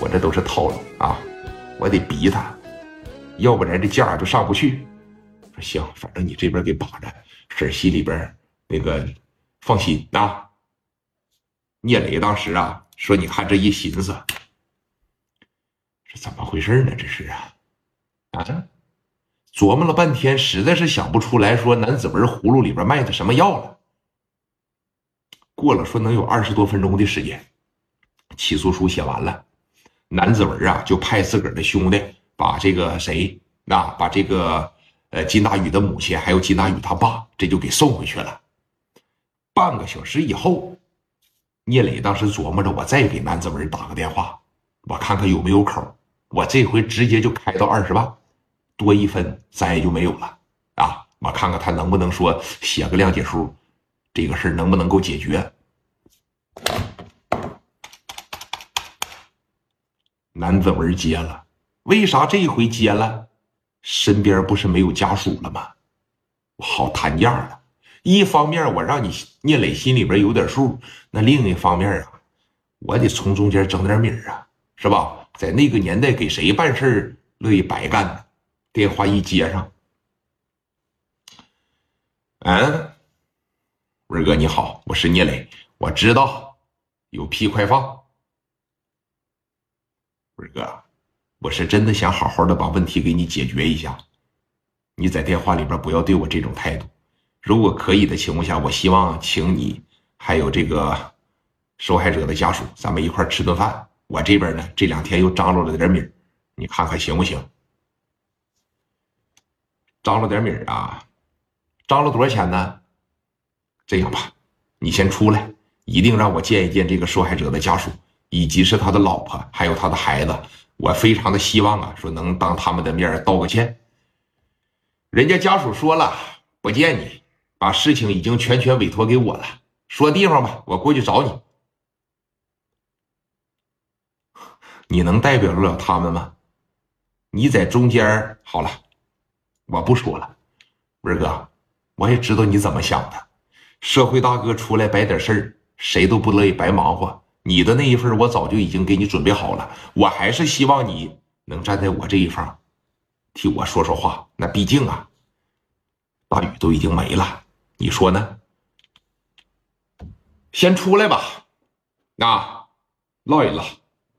我这都是套路啊，我得逼他，要不然这价就上不去。说行，反正你这边给把着，婶心里边那个放心啊。聂磊当时啊说：“你看这一寻思，是怎么回事呢？这是啊啊！琢磨了半天，实在是想不出来，说南子文葫芦里边卖的什么药了。过了说能有二十多分钟的时间，起诉书写完了，南子文啊就派自个儿的兄弟把这个谁啊，把这个呃金大宇的母亲还有金大宇他爸，这就给送回去了。半个小时以后。”聂磊当时琢磨着，我再给南子文打个电话，我看看有没有口。我这回直接就开到二十万，多一分咱也就没有了啊！我看看他能不能说写个谅解书，这个事能不能够解决？南子文接了，为啥这一回接了？身边不是没有家属了吗？我好谈价了。一方面我让你聂磊心里边有点数，那另一方面啊，我得从中间整点米啊，是吧？在那个年代，给谁办事乐意白干呢？电话一接上，嗯，文哥你好，我是聂磊，我知道有屁快放。文哥，我是真的想好好的把问题给你解决一下，你在电话里边不要对我这种态度。如果可以的情况下，我希望请你还有这个受害者的家属，咱们一块吃顿饭。我这边呢，这两天又张罗了点米你看看行不行？张罗点米啊，张罗多少钱呢？这样吧，你先出来，一定让我见一见这个受害者的家属，以及是他的老婆，还有他的孩子。我非常的希望啊，说能当他们的面道个歉。人家家属说了，不见你。把事情已经全权委托给我了，说地方吧，我过去找你。你能代表得了他们吗？你在中间好了，我不说了。文哥，我也知道你怎么想的。社会大哥出来摆点事儿，谁都不乐意白忙活。你的那一份我早就已经给你准备好了，我还是希望你能站在我这一方，替我说说话。那毕竟啊，大雨都已经没了。你说呢？先出来吧，啊，唠一唠。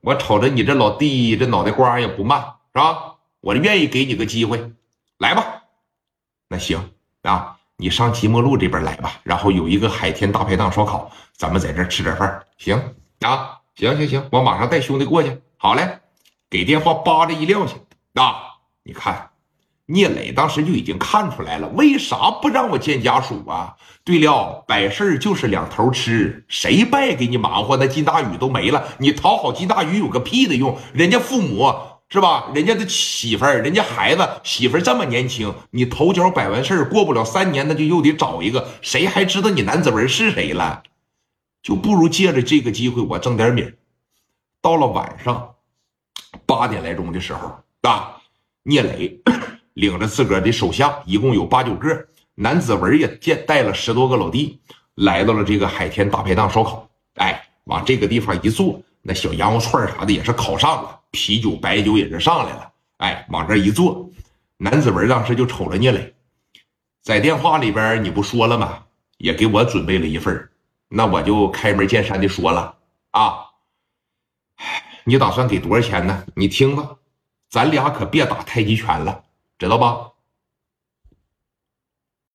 我瞅着你这老弟这脑袋瓜也不慢，是吧？我愿意给你个机会，来吧。那行啊，你上即墨路这边来吧。然后有一个海天大排档烧烤，咱们在这吃点饭，行啊？行行行，我马上带兄弟过去。好嘞，给电话扒着一撂下。啊，你看。聂磊当时就已经看出来了，为啥不让我见家属啊？对了，摆事就是两头吃，谁败给你忙活？那金大宇都没了，你讨好金大宇有个屁的用？人家父母是吧？人家的媳妇儿，人家孩子媳妇儿这么年轻，你头脚摆完事儿，过不了三年，那就又得找一个，谁还知道你南子文是谁了？就不如借着这个机会，我挣点米。到了晚上八点来钟的时候啊，聂磊。领着自个儿的手下，一共有八九个。南子文也见带了十多个老弟，来到了这个海天大排档烧烤。哎，往这个地方一坐，那小羊肉串啥的也是烤上了，啤酒白酒也是上来了。哎，往这一坐，南子文当时就瞅着聂磊，在电话里边你不说了吗？也给我准备了一份那我就开门见山的说了啊，你打算给多少钱呢？你听吧，咱俩可别打太极拳了。知道吧？